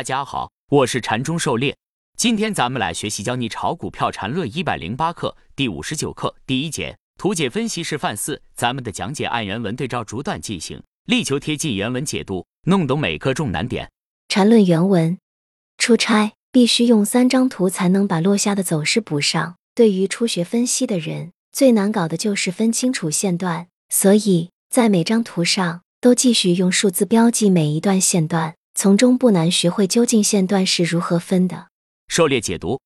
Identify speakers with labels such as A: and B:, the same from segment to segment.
A: 大家好，我是禅中狩猎。今天咱们来学习教你炒股票禅论一百零八课第五十九课第一节图解分析示范四。咱们的讲解按原文对照逐段进行，力求贴近原文解读，弄懂每个重难点。
B: 禅论原文：出差必须用三张图才能把落下的走势补上。对于初学分析的人，最难搞的就是分清楚线段，所以在每张图上都继续用数字标记每一段线段。从中不难学会究竟线段是如何分的。
A: 狩猎解读，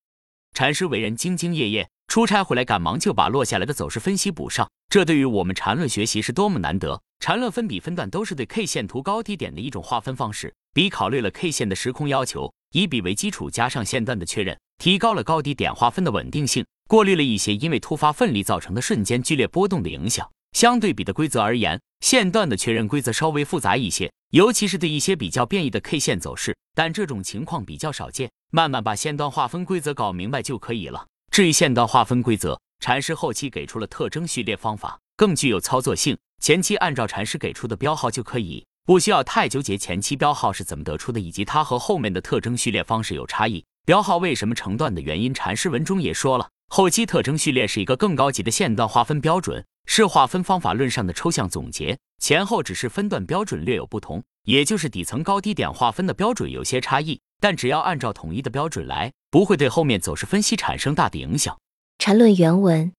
A: 禅师为人兢兢业业，出差回来赶忙就把落下来的走势分析补上，这对于我们禅论学习是多么难得。禅论分笔分段都是对 K 线图高低点的一种划分方式，笔考虑了 K 线的时空要求，以笔为基础加上线段的确认，提高了高低点划分的稳定性，过滤了一些因为突发奋力造成的瞬间剧烈波动的影响。相对比的规则而言，线段的确认规则稍微复杂一些，尤其是对一些比较变异的 K 线走势，但这种情况比较少见。慢慢把线段划分规则搞明白就可以了。至于线段划分规则，禅师后期给出了特征序列方法，更具有操作性。前期按照禅师给出的标号就可以，不需要太纠结前期标号是怎么得出的，以及它和后面的特征序列方式有差异。标号为什么成段的原因，禅师文中也说了。后期特征序列是一个更高级的线段划分标准。是划分方法论上的抽象总结，前后只是分段标准略有不同，也就是底层高低点划分的标准有些差异，但只要按照统一的标准来，不会对后面走势分析产生大的影响。
B: 缠论原文，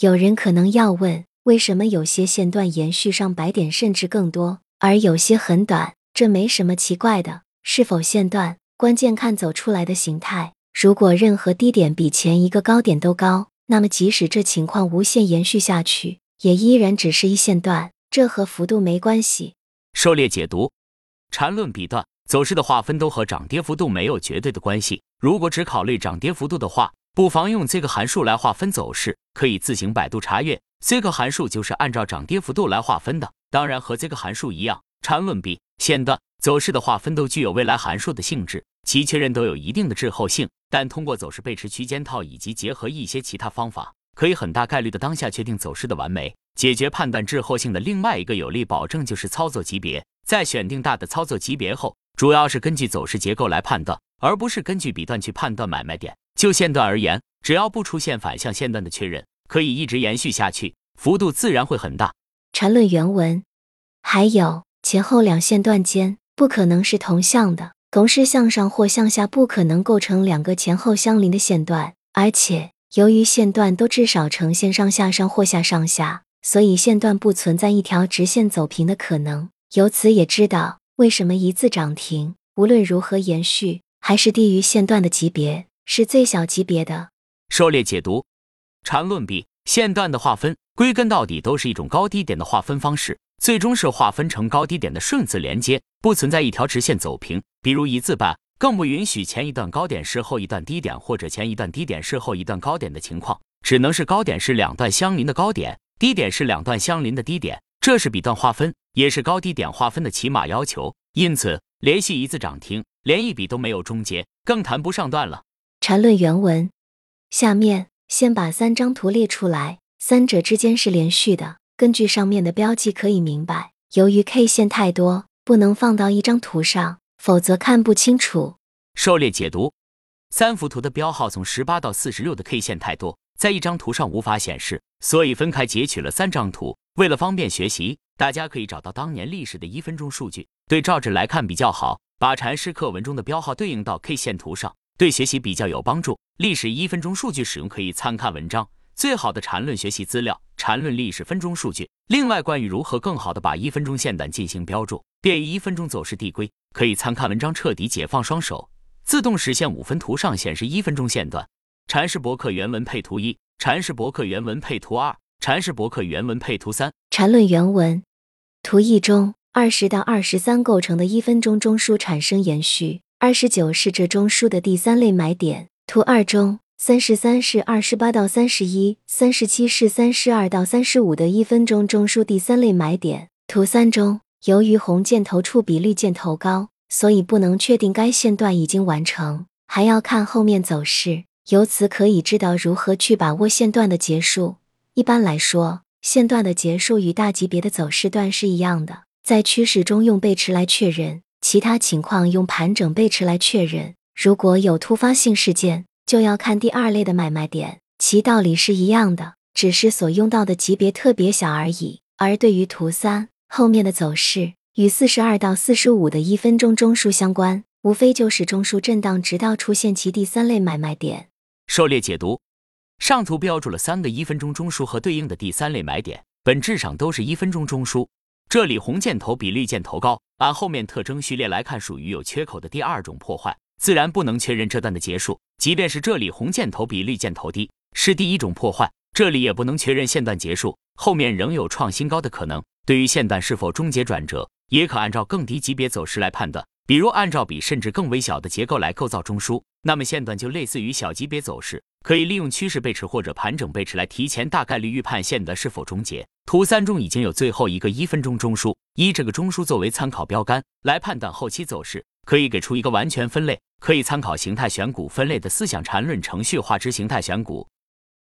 B: 有人可能要问，为什么有些线段延续上百点甚至更多，而有些很短？这没什么奇怪的，是否线段，关键看走出来的形态。如果任何低点比前一个高点都高。那么，即使这情况无限延续下去，也依然只是一线段，这和幅度没关系。
A: 狩猎解读，缠论笔段走势的划分都和涨跌幅度没有绝对的关系。如果只考虑涨跌幅度的话，不妨用这个函数来划分走势，可以自行百度查阅。这个函数就是按照涨跌幅度来划分的。当然，和这个函数一样，缠论笔线段走势的划分都具有未来函数的性质。其确认都有一定的滞后性，但通过走势背驰区间套以及结合一些其他方法，可以很大概率的当下确定走势的完美。解决判断滞后性的另外一个有力保证就是操作级别，在选定大的操作级别后，主要是根据走势结构来判断，而不是根据笔段去判断买卖点。就线段而言，只要不出现反向线段的确认，可以一直延续下去，幅度自然会很大。
B: 缠论原文还有前后两线段间不可能是同向的。同时向上或向下不可能构成两个前后相邻的线段，而且由于线段都至少呈现上下上或下上下，所以线段不存在一条直线走平的可能。由此也知道为什么一字涨停无论如何延续还是低于线段的级别是最小级别的。
A: 狩猎解读，缠论比线段的划分，归根到底都是一种高低点的划分方式。最终是划分成高低点的顺次连接，不存在一条直线走平。比如一字半，更不允许前一段高点是后一段低点，或者前一段低点是后一段高点的情况，只能是高点是两段相邻的高点，低点是两段相邻的低点。这是笔段划分，也是高低点划分的起码要求。因此，连续一字涨停，连一笔都没有终结，更谈不上断了。
B: 缠论原文，下面先把三张图列出来，三者之间是连续的。根据上面的标记可以明白，由于 K 线太多，不能放到一张图上，否则看不清楚。
A: 狩猎解读，三幅图的标号从十八到四十六的 K 线太多，在一张图上无法显示，所以分开截取了三张图。为了方便学习，大家可以找到当年历史的一分钟数据，对照着来看比较好。把禅师课文中的标号对应到 K 线图上，对学习比较有帮助。历史一分钟数据使用可以参看文章。最好的缠论学习资料，缠论历史分钟数据。另外，关于如何更好的把一分钟线段进行标注，便于一分钟走势递归，可以参看文章。彻底解放双手，自动实现五分图上显示一分钟线段。禅师博客原文配图一，禅师博客原文配图二，禅师博客原文配图三。
B: 缠论原文图一中，二十到二十三构成的一分钟中枢产生延续，二十九是这中枢的第三类买点。图二中。三十三是二十八到三十一，三十七是三十二到三十五的一分钟中枢第三类买点。图三中，由于红箭头处比绿箭头高，所以不能确定该线段已经完成，还要看后面走势。由此可以知道如何去把握线段的结束。一般来说，线段的结束与大级别的走势段是一样的，在趋势中用背驰来确认。其他情况用盘整背驰来确认。如果有突发性事件，就要看第二类的买卖点，其道理是一样的，只是所用到的级别特别小而已。而对于图三后面的走势，与四十二到四十五的一分钟中枢相关，无非就是中枢震荡，直到出现其第三类买卖点。
A: 狩猎解读，上图标注了三个一分钟中枢和对应的第三类买点，本质上都是一分钟中枢。这里红箭头比绿箭头高，按后面特征序列来看，属于有缺口的第二种破坏。自然不能确认这段的结束，即便是这里红箭头比绿箭头低，是第一种破坏，这里也不能确认线段结束，后面仍有创新高的可能。对于线段是否终结转折，也可按照更低级别走势来判断，比如按照比甚至更微小的结构来构造中枢，那么线段就类似于小级别走势，可以利用趋势背驰或者盘整背驰来提前大概率预判线段是否终结。图三中已经有最后一个一分钟中枢，以这个中枢作为参考标杆来判断后期走势。可以给出一个完全分类，可以参考形态选股分类的思想缠论程序化之形态选股。